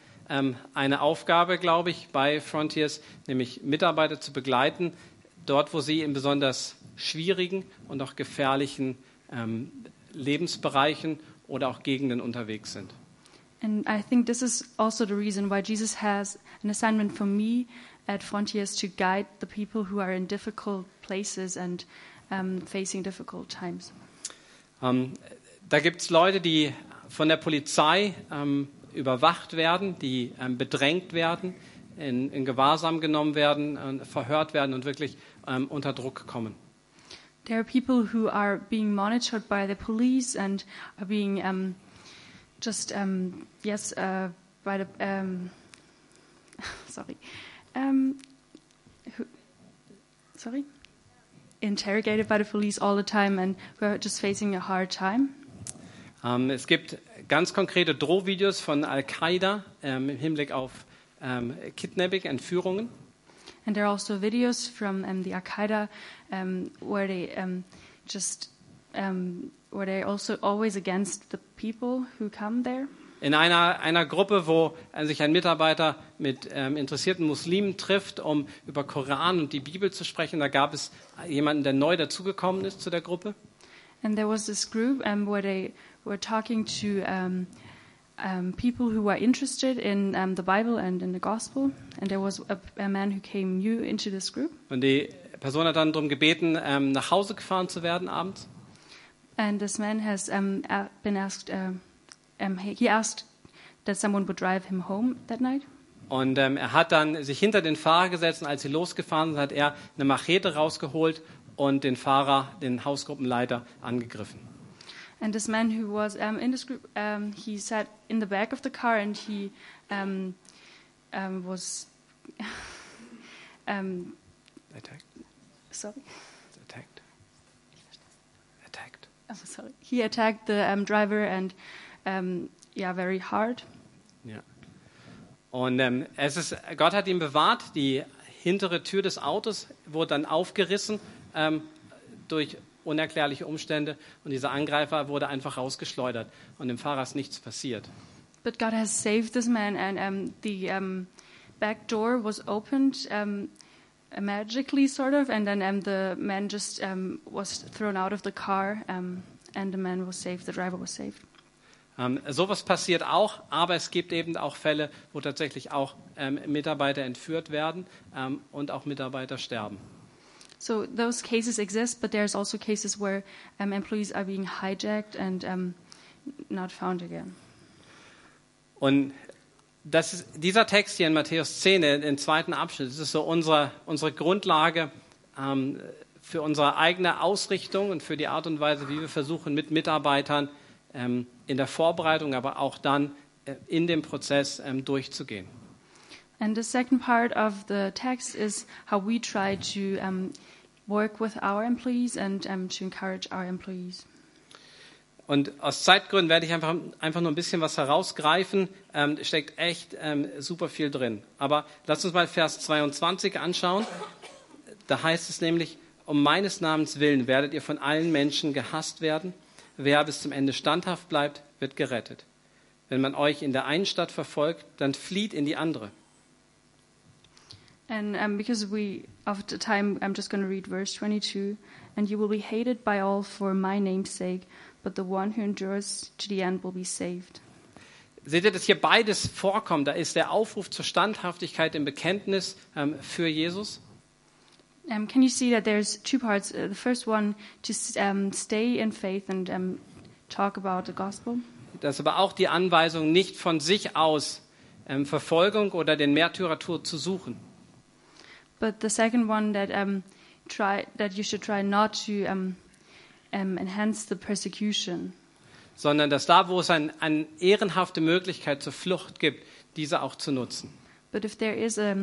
eine Aufgabe, glaube ich, bei Frontiers, nämlich Mitarbeiter zu begleiten, dort, wo sie in besonders schwierigen und auch gefährlichen ähm, Lebensbereichen oder auch Gegenden unterwegs sind. And I think this is also the reason why Jesus has an assignment for me at Frontiers to guide the people who are in difficult places and um, facing difficult times. Ähm, da gibt es Leute, die von der Polizei ähm, überwacht werden, die ähm, bedrängt werden, in, in Gewahrsam genommen werden, äh, verhört werden und wirklich ähm, unter Druck kommen. There are people who are being monitored by the police and are being um, just um, yes uh, by the um, sorry um, who, sorry interrogated by the police all the time and who are just facing a hard time. Ähm, es gibt ganz konkrete Drohvideos von Al-Qaida ähm, im Hinblick auf ähm, Kidnapping, Entführungen. And there are also videos from um, the Al Qaeda um, where they um, just um, where they're also always against the people who come there. In einer, einer Gruppe, wo äh, sich ein Mitarbeiter mit ähm, interessierten Muslimen trifft, um über Koran und die Bibel zu sprechen, da gab es jemanden, der neu dazugekommen ist zu der Gruppe. And there was this group um, where they were talking to um, um, people who were interested in um, the Bible and in the gospel. And there was a, a man who came new into this group. Und die Person hat dann darum gebeten, ähm, nach Hause gefahren zu werden abends. And this man has um, a- been asked, uh, um, he he asked that someone would drive him home that night. Und ähm, er hat dann sich hinter den Fahrer gesetzt und als sie losgefahren sind, hat er eine Machete rausgeholt und den Fahrer, den Hausgruppenleiter, angegriffen. And this man who was um, in this group, um, he sat in the back of the car and he um, um, was, um, Attacked. sorry, Attacked. Attacked. oh, sorry. He attacked the um, driver and, um, yeah, very hard. Ja. Und ähm, es ist, Gott hat ihn bewahrt. Die hintere Tür des Autos wurde dann aufgerissen ähm, durch unerklärliche Umstände und dieser Angreifer wurde einfach rausgeschleudert und dem Fahrer ist nichts passiert. But God has saved this man, and um, the um, back door was opened um, magically, sort of, and then um, the man just um, was thrown out of the car, um, and the man was saved. The driver was saved. Ähm, sowas passiert auch, aber es gibt eben auch Fälle, wo tatsächlich auch ähm, Mitarbeiter entführt werden ähm, und auch Mitarbeiter sterben. So those cases exist, but there's also cases where um, employees are being hijacked and um, not found again. Und ist, dieser Text hier in Matthäus 10, in- im zweiten Abschnitt, das ist so unsere, unsere Grundlage ähm, für unsere eigene Ausrichtung und für die Art und Weise, wie wir versuchen, mit Mitarbeitern ähm, in der Vorbereitung, aber auch dann äh, in dem Prozess ähm, durchzugehen. And the second part of the text is how we try to um, work with our employees and um, to encourage our employees. Und aus Zeitgründen werde ich einfach, einfach nur ein bisschen was herausgreifen. Ähm, steckt echt ähm, super viel drin. Aber lasst uns mal Vers 22 anschauen. Da heißt es nämlich, um meines Namens willen werdet ihr von allen Menschen gehasst werden. Wer bis zum Ende standhaft bleibt, wird gerettet. Wenn man euch in der einen Stadt verfolgt, dann flieht in die andere. And um, because we of the time, I'm just going to read verse 22. And you will be hated by all for my name's sake, but the one who endures to the end will be saved. Seht ihr, dass hier beides vorkommt? Da ist der Aufruf zur Standhaftigkeit im Bekenntnis ähm, für Jesus. Um, can you see that there's two parts? Uh, the first one, to um, stay in faith and um, talk about the gospel. Das ist aber auch die Anweisung, nicht von sich aus ähm, Verfolgung oder den Märtyrertod zu suchen. But the second one that um, try that you should try not to um, um, enhance the persecution, sondern dass da, wo es ein, eine ehrenhafte Möglichkeit zur Flucht gibt, diese auch zu nutzen. but if there is a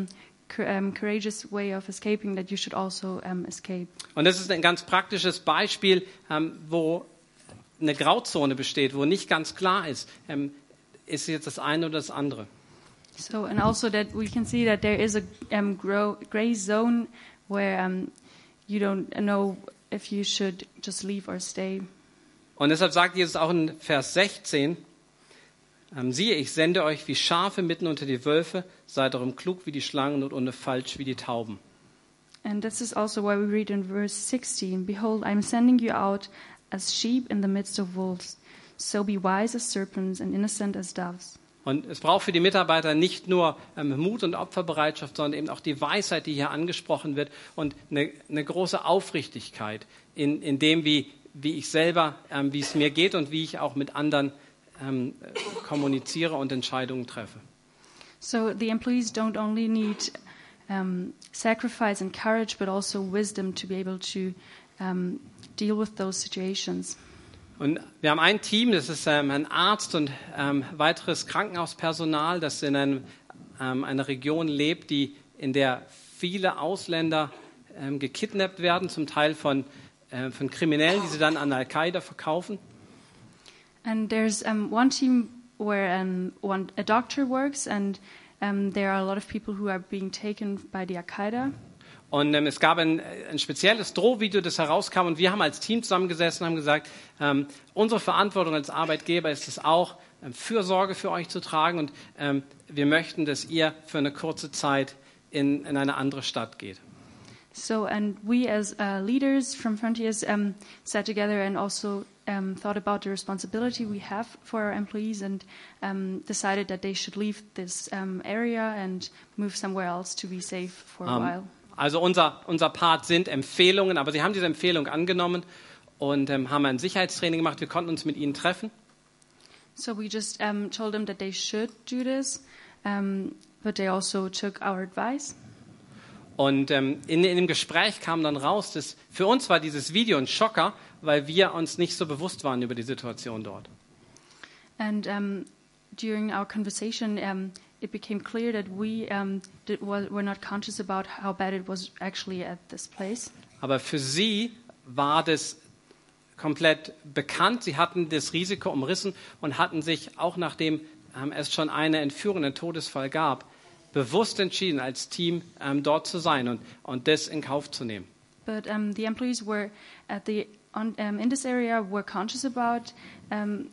cou- courageous way of escaping, that you should also um, escape. Und das ist ein ganz praktisches Beispiel, ähm, wo eine Grauzone besteht, wo nicht ganz klar ist, ähm, ist jetzt das eine oder das andere. So, and also that we can see that there is a um, grow, gray zone where um, you don't know if you should just leave or stay. Und deshalb sagt Jesus auch in Vers 16, ähm, siehe, ich sende euch wie Schafe mitten unter die Wölfe, seid darum klug wie die Schlangen und ohne falsch wie die Tauben. And this is also why we read in verse 16 Behold, I am sending you out as sheep in the midst of wolves. So be wise as serpents and innocent as doves. Und es braucht für die Mitarbeiter nicht nur ähm, Mut und Opferbereitschaft, sondern eben auch die Weisheit, die hier angesprochen wird und eine, eine große Aufrichtigkeit in, in dem, wie, wie ich selber, ähm, wie es mir geht und wie ich auch mit anderen ähm, kommuniziere und Entscheidungen treffe. So the employees don't only need um, sacrifice and courage, but also wisdom to be able to um, deal with those situations. Und wir haben ein Team, das ist ähm, ein Arzt und ähm, weiteres Krankenhauspersonal, das in einem, ähm, einer Region lebt, die, in der viele Ausländer ähm, gekidnappt werden, zum Teil von, äh, von Kriminellen, die sie dann an Al-Qaida verkaufen. And there's um, one team where um, one, a doctor works, and um, there are a lot of people who are being taken by the Al Qaeda. Und ähm, es gab ein, ein spezielles Drohvideo, das herauskam und wir haben als Team zusammengesessen und haben gesagt, ähm, unsere Verantwortung als Arbeitgeber ist es auch, ähm, Fürsorge für euch zu tragen und ähm, wir möchten, dass ihr für eine kurze Zeit in, in eine andere Stadt geht. So, and we as uh, leaders from Frontiers um, sat together and also um, thought about the responsibility we have for our employees and um, decided that they should leave this um, area and move somewhere else to be safe for a while. Also unser, unser Part sind Empfehlungen, aber sie haben diese Empfehlung angenommen und ähm, haben ein Sicherheitstraining gemacht. Wir konnten uns mit ihnen treffen. So we just um, told them that they should do this, um, but they also took our advice. Und ähm, in, in dem Gespräch kam dann raus, dass für uns war dieses Video ein Schocker, weil wir uns nicht so bewusst waren über die Situation dort. And um, during our conversation, um, it became clear that we um, did, were not conscious about how bad it was actually at this place. Aber für sie war das komplett bekannt. Sie hatten das Risiko umrissen und hatten sich, auch nachdem ähm, es schon eine Entführung, einen Todesfall gab, bewusst entschieden, als Team ähm, dort zu sein und, und das in Kauf zu nehmen. But um, the employees were at the on, um, in this area were conscious about um,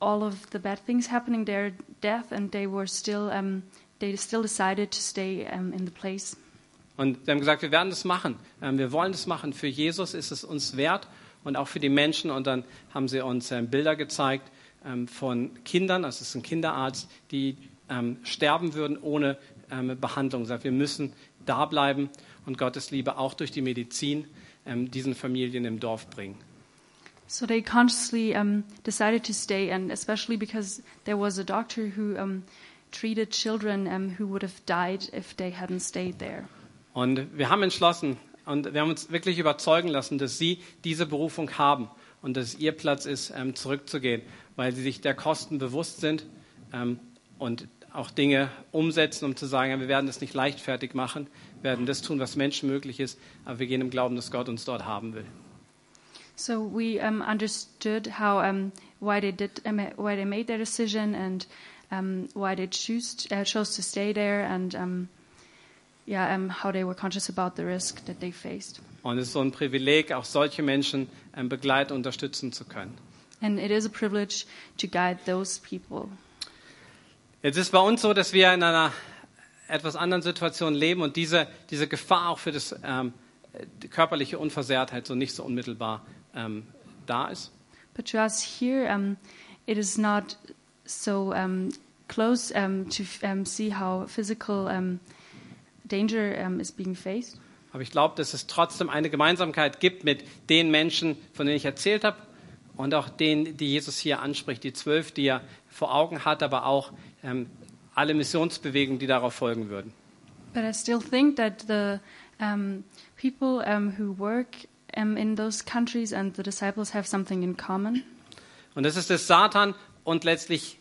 all of the bad things happening there, death, and they were still um, they still decided to stay um, in the place. Und wir haben gesagt, wir werden das machen. Ähm, wir wollen das machen. Für Jesus ist es uns wert und auch für die Menschen. Und dann haben sie uns ähm, Bilder gezeigt ähm, von Kindern, das ist ein Kinderarzt, die sterben würden ohne Behandlung. Sagt, wir müssen da bleiben und Gottes Liebe auch durch die Medizin diesen Familien im Dorf bringen. So they consciously um, decided to stay, and especially because there was a doctor who um, treated children um, who would have died if they hadn't stayed there. Und wir haben entschlossen und wir haben uns wirklich überzeugen lassen, dass sie diese Berufung haben und dass es ihr Platz ist, ähm, zurückzugehen, weil sie sich der Kosten bewusst sind ähm, und auch Dinge umsetzen, um zu sagen, wir werden das nicht leichtfertig machen, wir werden das tun, was menschenmöglich ist, aber wir gehen im Glauben, dass Gott uns dort haben will. So we um, understood how um, why they did um, why they made their decision and um, why they choose uh, chose to stay there and um, yeah um, how they were conscious about the risk that they faced. Und es ist so ein Privileg, auch solche Menschen ähm, begleiten unterstützen zu können. And it is a privilege to guide those people. Jetzt ist bei uns so, dass wir in einer etwas anderen Situation leben und diese, diese Gefahr auch für das, ähm, die körperliche Unversehrtheit so nicht so unmittelbar ähm, da ist. But to us here, um, it is not so um, close um, to um, see how physical um, danger um, is being faced. Aber ich glaube, dass es trotzdem eine Gemeinsamkeit gibt mit den Menschen, von denen ich erzählt habe und auch denen, die Jesus hier anspricht, die zwölf, die er vor Augen hat, aber auch ähm, alle Missionsbewegungen, die darauf folgen würden. But I still think that the um, people um, who work um, in those countries and the disciples have something in common. Und das ist das Satan und letztlich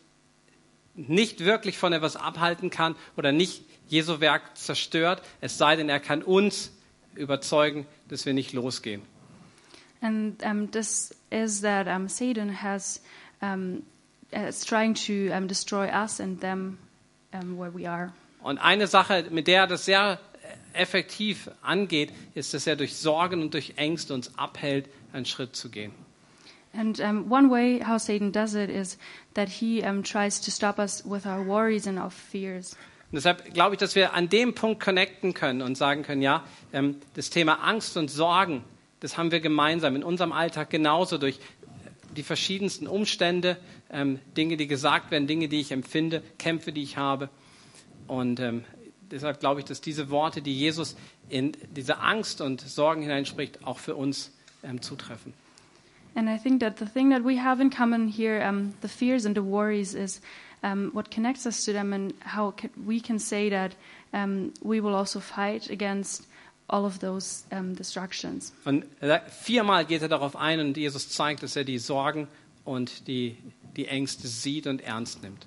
nicht wirklich von etwas abhalten kann oder nicht Jesu Werk zerstört, es sei denn, er kann uns überzeugen, dass wir nicht losgehen. And um, this is that um, Satan has um, is trying to um, destroy us and them um, where we are. Und eine Sache, mit der er das sehr effektiv angeht, ist, dass er durch Sorgen und durch Ängste uns abhält, einen Schritt zu gehen. And um, one way how Satan does it is that he um, tries to stop us with our worries and our fears. Und deshalb glaube ich, dass wir an dem Punkt connecten können und sagen können, ja, ähm, das Thema Angst und Sorgen, das haben wir gemeinsam in unserem Alltag genauso durch die verschiedensten Umstände, ähm, Dinge, die gesagt werden, Dinge, die ich empfinde, Kämpfe, die ich habe. Und ähm, deshalb glaube ich, dass diese Worte, die Jesus in diese Angst und Sorgen hineinspricht, auch für uns ähm, zutreffen. And I think that the thing that we have in common here, um, the fears and the worries, is um, what connects us to them, and how ca- we can say that um, we will also fight against all of those distractions. Und sagt- viermal geht er darauf ein und Jesus zeigt, dass er die Sorgen und die, die Ängste sieht und ernst nimmt.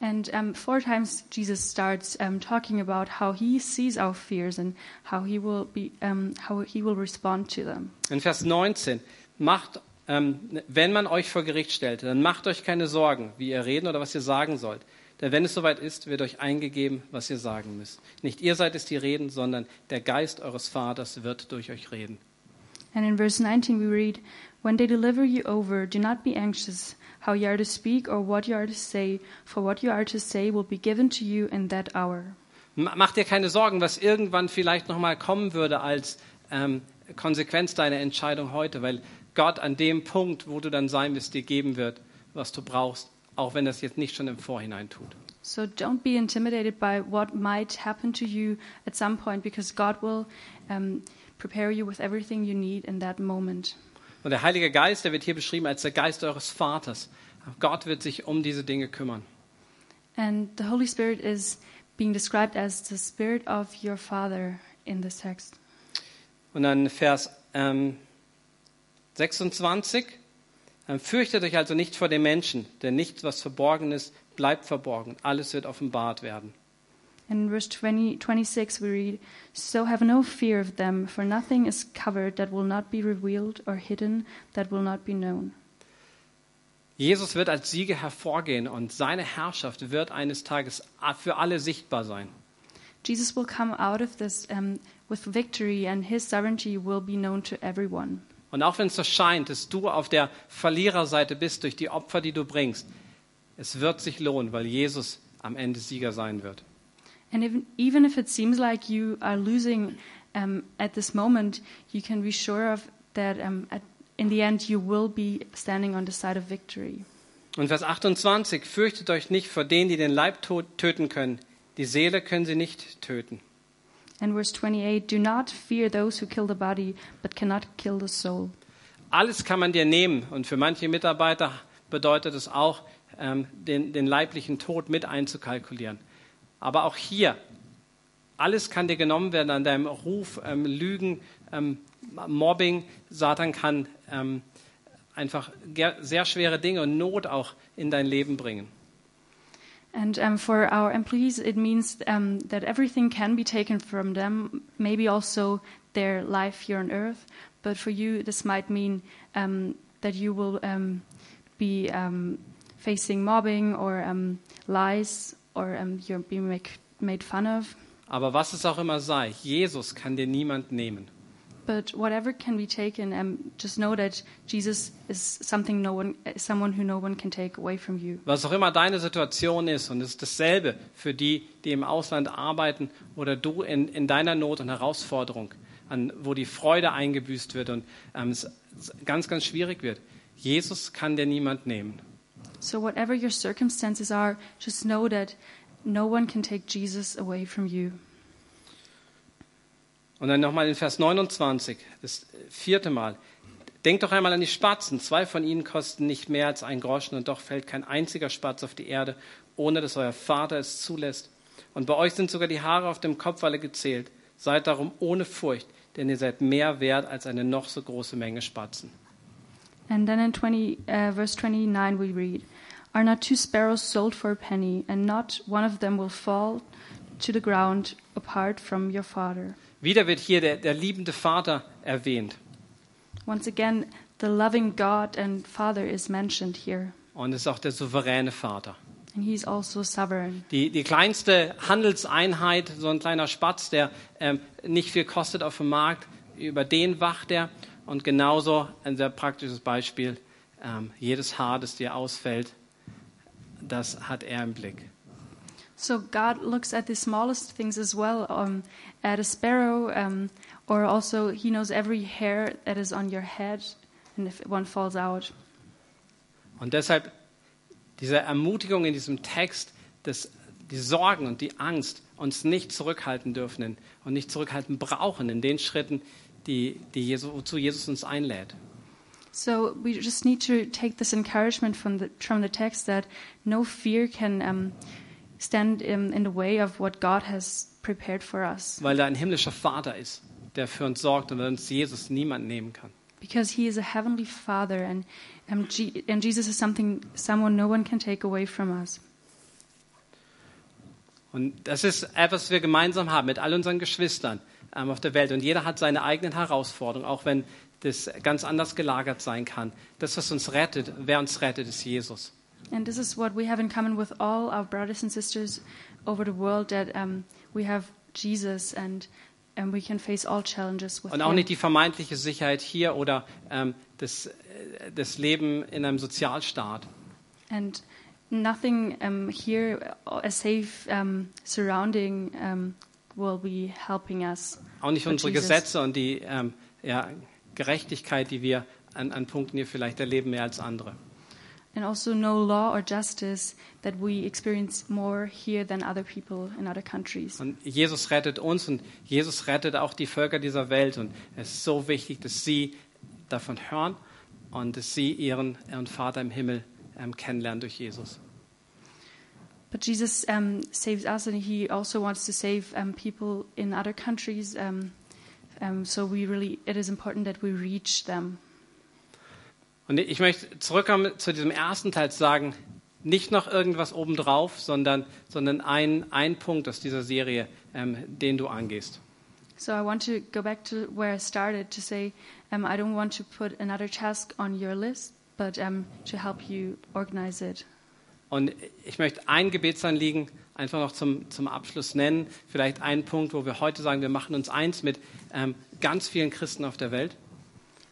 And um, four times Jesus starts um, talking about how he sees our fears and how he will be, um, how he will respond to them. In Vers 19, macht, ähm, wenn man euch vor Gericht stellt, dann macht euch keine Sorgen, wie ihr reden oder was ihr sagen sollt. Denn wenn es soweit ist, wird euch eingegeben, was ihr sagen müsst. Nicht ihr seid es, die reden, sondern der Geist eures Vaters wird durch euch reden. And in verse 19 we read, When they deliver you over, do not be anxious how you are to speak or what you are to say, for what you are to say will be given to you in that hour. Mach dir keine Sorgen, was irgendwann vielleicht nochmal kommen würde als ähm, Konsequenz deiner Entscheidung heute, weil Gott an dem Punkt, wo du dann sein wirst, dir geben wird, was du brauchst, auch wenn das jetzt nicht schon im Vorhinein tut. So don't be intimidated by what might happen to you at some point, because God will um, prepare you with everything you need in that moment. Und der Heilige Geist, der wird hier beschrieben als der Geist eures Vaters. Gott wird sich um diese Dinge kümmern. And the Holy Spirit is being described as the Spirit of your Father in this text. Und dann Vers ähm, 26. Ähm, Fürchtet euch also nicht vor den Menschen, denn nichts, was verborgen ist, bleibt verborgen. Alles wird offenbart werden. In verse 20, 26, we read, So have no fear of them, for nothing is covered that will not be revealed, or hidden that will not be known. Jesus wird als Sieger hervorgehen und seine Herrschaft wird eines Tages für alle sichtbar sein. Jesus will come out of this um, with victory, and his sovereignty will be known to everyone. Und auch wenn es so scheint, dass du auf der Verliererseite bist durch die Opfer, die du bringst, es wird sich lohnen, weil Jesus am Ende Sieger sein wird. And even, even if it seems like you are losing um, at this moment, you can be sure of that um, at, in the end you will be standing on the side of victory. Und Vers 28, fürchtet euch nicht vor denen, die den Leib töten können. Die Seele können sie nicht töten. And verse 28 Do not fear those who kill the body, but cannot kill the soul. Alles kann man dir nehmen. Und für manche Mitarbeiter bedeutet es auch, ähm, den, den leiblichen Tod mit einzukalkulieren. Aber auch hier, alles kann dir genommen werden an deinem Ruf, ähm, Lügen, ähm, Mobbing. Satan kann ähm, einfach sehr schwere Dinge und Not auch in dein Leben bringen. And um, for our employees, it means um, that everything can be taken from them, maybe also their life here on earth. But for you, this might mean um, that you will be facing mobbing or lies, or um, you're being make, made fun of. Aber was es auch immer sei, Jesus kann dir niemand nehmen. But whatever can be taken, um, just know that Jesus is something no one, someone who no one can take away from you. Was auch immer deine Situation ist, und es ist dasselbe für die, die im Ausland arbeiten oder du in, in deiner Not und Herausforderung, an, wo die Freude eingebüßt wird und ähm, es es ganz, ganz schwierig wird. Jesus kann dir niemand nehmen. So, whatever your circumstances are, just know that no one can take Jesus away from you. Und dann nochmal in Vers 29, das vierte Mal. Denkt doch einmal an die Spatzen. Zwei von ihnen kosten nicht mehr als ein Groschen und doch fällt kein einziger Spatz auf die Erde, ohne dass euer Vater es zulässt. Und bei euch sind sogar die Haare auf dem Kopf alle gezählt. Seid darum ohne Furcht, denn ihr seid mehr wert als eine noch so große Menge Spatzen. And then in 20, uh, verse 29, we read, Are not two sparrows sold for a penny, and not one of them will fall to the ground apart from your Father? Wieder wird hier der, der liebende Vater erwähnt. Once again, the loving God and Father is mentioned here, Und es ist auch der souveräne Vater. and He's also sovereign. Die, die kleinste Handelseinheit, so ein kleiner Spatz, der ähm, nicht viel kostet auf dem Markt, über den wacht er. Und genauso ein sehr praktisches Beispiel, ähm, jedes Haar, das dir ausfällt, das hat er im Blick. So God looks at the smallest things as well, um, at a sparrow, um, or also He knows every hair that is on your head, and if one falls out. Und deshalb diese Ermutigung in diesem Text, dass die Sorgen und die Angst uns nicht zurückhalten dürfen und nicht zurückhalten brauchen in den Schritten, die, die Jesus, wozu Jesus uns einlädt. So we just need to take this encouragement from the from the text that no fear can um, stand in, in the way of what God has prepared for us, Weil da ein himmlischer Vater ist, der für uns sorgt und uns Jesus niemand nehmen kann. because He is a heavenly Father, and um, G- and Jesus is something someone no one can take away from us. Und das ist etwas, was wir gemeinsam haben mit all unseren Geschwistern auf der Welt. Und jeder hat seine eigenen Herausforderungen, auch wenn das ganz anders gelagert sein kann. Das, was uns rettet, wer uns rettet, ist Jesus. And this is what we have in common with all our brothers and sisters over the world that um, we have Jesus and and we can face all challenges with Und auch him. nicht die vermeintliche Sicherheit hier oder ähm, das, äh, das Leben in einem Sozialstaat. And nothing um, here, a safe um, surrounding, um, will be helping us. Auch nicht unsere Jesus- Gesetze und die ähm, ja, Gerechtigkeit, die wir an, an Punkten hier vielleicht erleben, mehr als andere. And also no law or justice that we experience more here than other people in other countries. Und Jesus rettet uns und Jesus rettet auch die Völker dieser Welt. Und es ist so wichtig, dass sie davon hören und dass sie ihren, ihren Vater im Himmel ähm, kennenlernen durch Jesus. But Jesus um, saves us, and He also wants to save um, people in other countries. Um, um, so we really, it is important that we reach them. Und ich möchte zurückkommen zu diesem ersten Teil zu sagen, nicht noch irgendwas obendrauf, sondern, sondern ein, ein Punkt aus dieser Serie, ähm, den du angehst. So I want to go back to where I started to say um, I don't want to put another task on your list, but um, to help you organize it. Und ich möchte ein Gebetsanliegen einfach noch zum, zum Abschluss nennen. Vielleicht einen Punkt, wo wir heute sagen, wir machen uns eins mit ähm, ganz vielen Christen auf der Welt.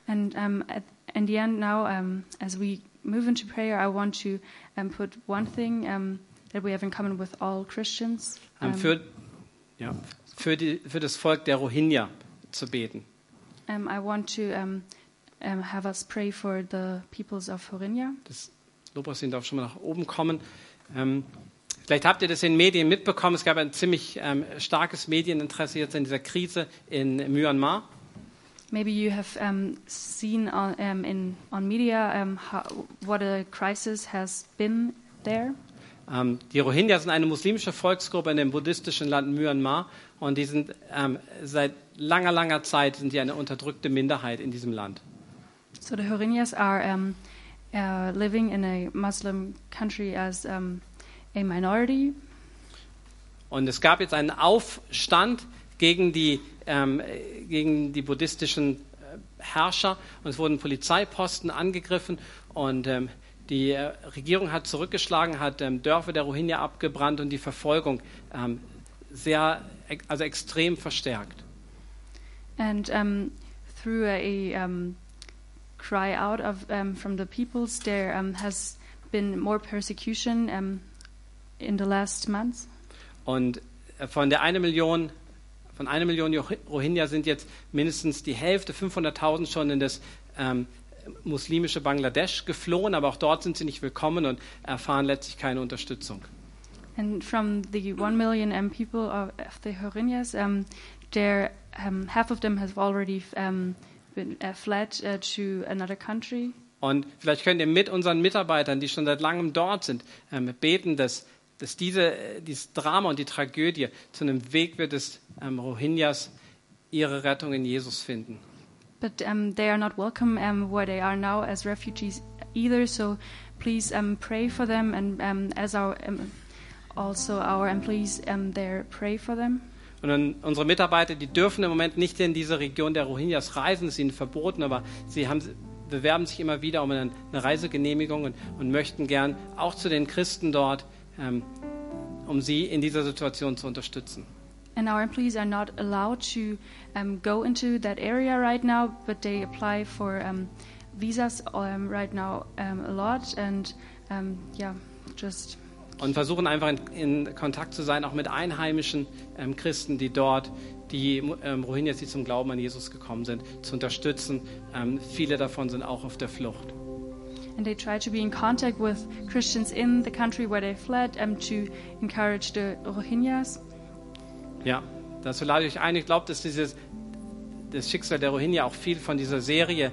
And um, at, in the end, now, um, as we move into prayer, I want to um, put one thing um, that we have in common with all Christians. um, für, ja, für, die, für das Volk der Rohingya zu beten. um, I want to um, um, have us pray for the peoples of Horinia. Das Lobpreislied darf schon mal nach oben kommen. Ähm, vielleicht habt ihr das in den Medien mitbekommen. Es gab ein ziemlich ähm, starkes Medieninteresse jetzt in dieser Krise in Myanmar. Maybe you have um, seen on, um, in, on media um, how, what a crisis has been there. Ähm, die Rohingya sind eine muslimische Volksgruppe in dem buddhistischen Land Myanmar und die sind ähm, seit langer, langer Zeit sind die eine unterdrückte Minderheit in diesem Land. So the Horinyas are um, uh, living in a Muslim country as um, a minority, Und es gab jetzt einen Aufstand gegen die, ähm, gegen die buddhistischen äh, Herrscher. Und es wurden Polizeiposten angegriffen. Und ähm, die äh, Regierung hat zurückgeschlagen, hat ähm, Dörfer der Rohingya abgebrannt und die Verfolgung ähm, sehr, also extrem verstärkt. and um, through a, um, cry out of um, from the peoples, there um, has been more persecution um, in the last months. Und äh, von der eine Million, von einer Million Roh- Rohingya sind jetzt mindestens die Hälfte, 500.000 schon in das ähm, muslimische Bangladesch geflohen, aber auch dort sind sie nicht willkommen und erfahren letztlich keine Unterstützung. And from the one million um, people of, the Horinyas, um, there um, half of them have already um, been, uh, fled uh, to another country. Und vielleicht könnt ihr mit unseren Mitarbeitern, die schon seit langem dort sind, ähm, beten, dass, dass diese, äh, dieses Drama und die Tragödie zu einem Weg wird, dass ähm, Rohingyas ihre Rettung in Jesus finden. But um, they are not welcome um, where they are now as refugees either. So please um, pray for them, and um, as our um, also our employees um, there pray for them. Und unsere Mitarbeiter, die dürfen im Moment nicht in diese Region der Rohingyas reisen, ist ihnen verboten, aber sie haben, bewerben sich immer wieder um eine, eine Reisegenehmigung und, und, möchten gern auch zu den Christen dort, ähm, um sie in dieser Situation zu unterstützen. And our employees are not allowed to um, go into that area right now, but they apply for um, visas right now a lot, and yeah, just. Und versuchen einfach in, in, Kontakt zu sein, auch mit einheimischen ähm, Christen, die dort, die ähm, Rohingyas, die zum Glauben an Jesus gekommen sind, zu unterstützen. Ähm, viele davon sind auch auf der Flucht. And they try to be in contact with Christians in the country where they fled, and to encourage the Rohingyas. Ja, dazu lade ich euch ein. Ich glaube, dass dieses, das Schicksal der Rohingya auch viel von dieser Serie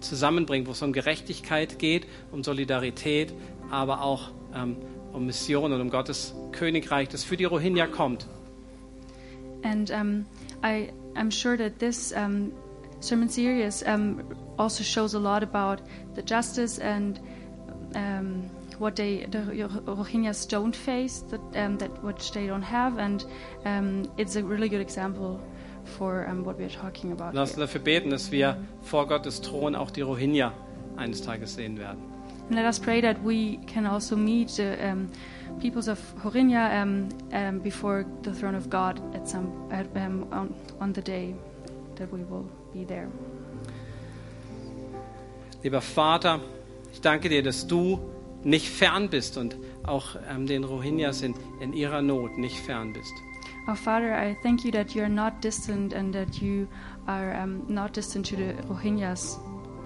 zusammenbringt, wo es um Gerechtigkeit geht, um Solidarität, aber auch ähm, um Mission und um Gottes Königreich, das für die Rohingya kommt. And um, I, I'm sure that this um, sermon series um, also shows a lot about the justice and um, what they the Rohingyas don't face, that, um, that which they don't have, and um, it's a really good example for um, what we are talking about. Lass uns dafür beten, dass wir vor Gottes Thron auch die Rohingya eines Tages sehen werden. And let us pray that we can also meet the um, peoples of Rohingya um, um, before the throne of God at some at, um, on, on the day that we will be there. Lieber Vater, ich danke dir, dass du nicht fern bist und auch ähm, den Rohingyas in, in ihrer Not nicht fern bist. Our Father, I thank you that you are not distant and that you are um, not distant to the Rohingyas.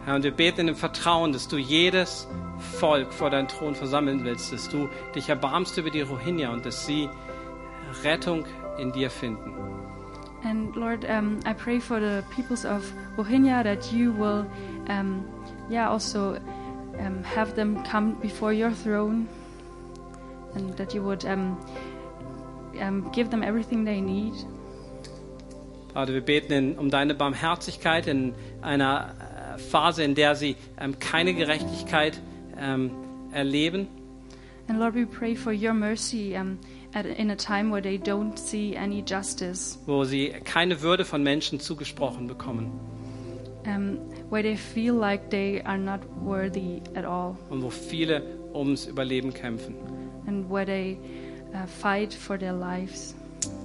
Herr, und wir beten im Vertrauen, dass du jedes Volk vor deinen Thron versammeln willst, dass du dich erbarmst über die Rohingya und dass sie Rettung in dir finden. And Lord, um, I pray for the peoples of Rohingya that you will, um, yeah, also um, have them come before your throne, and that you would give them everything they need. Vater, wir beten in, um deine Barmherzigkeit in einer Phase, in der sie ähm, keine Gerechtigkeit ähm, erleben. And Lord, we pray for your mercy um, at, in a time where they don't see any justice. Wo sie keine Würde von Menschen zugesprochen bekommen. Um, where they feel like they are not worthy at all. Und wo viele ums Überleben kämpfen. And where they uh, fight for their lives.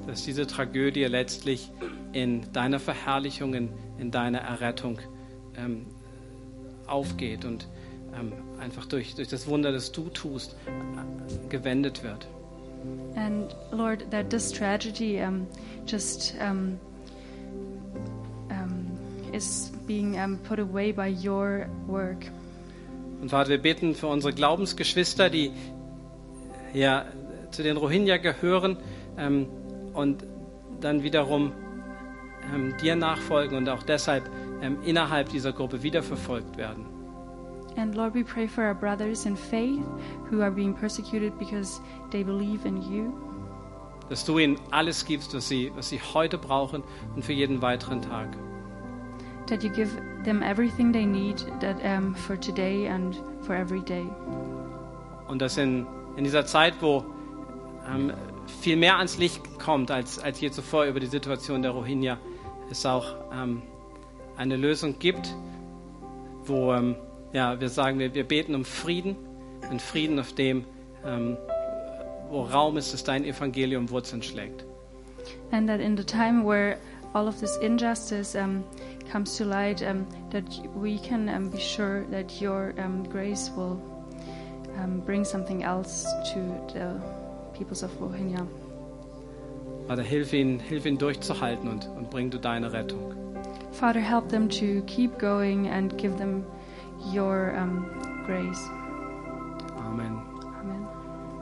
Dass diese Tragödie letztlich in deiner Verherrlichung, in, in deiner Errettung ähm, aufgeht und ähm, einfach durch, durch das Wunder, das du tust, äh, gewendet wird. And Lord, that this tragedy um, just um, um, is being put away by your work. Und Vater, wir beten für unsere Glaubensgeschwister, die ja zu den Rohingya gehören ähm, und dann wiederum ähm, dir nachfolgen und auch deshalb ähm, innerhalb dieser Gruppe wiederverfolgt werden. And Lord, we pray for our brothers in faith who are being persecuted because they believe in you. Dass du ihnen alles gibst, was sie, was sie heute brauchen und für jeden weiteren Tag. That you give them everything they need that, um, for today and for every day. Und dass in, in dieser Zeit, wo ähm, viel mehr ans Licht kommt als, als je zuvor über die Situation der Rohingya, es auch ähm, eine Lösung gibt, wo ähm, ja, wir sagen, wir, wir beten um Frieden, einen Frieden, auf dem ähm, wo Raum ist, dass dein Evangelium Wurzeln schlägt. And that in the time where all of this injustice um, comes to light, um, that we can um, be sure that your grace will bring something else to the peoples of Rohingya. Vater, hilf ihnen, hilf ihnen durchzuhalten und, und bring du deine Rettung. Father, help them to keep going and give them your um, grace. Amen.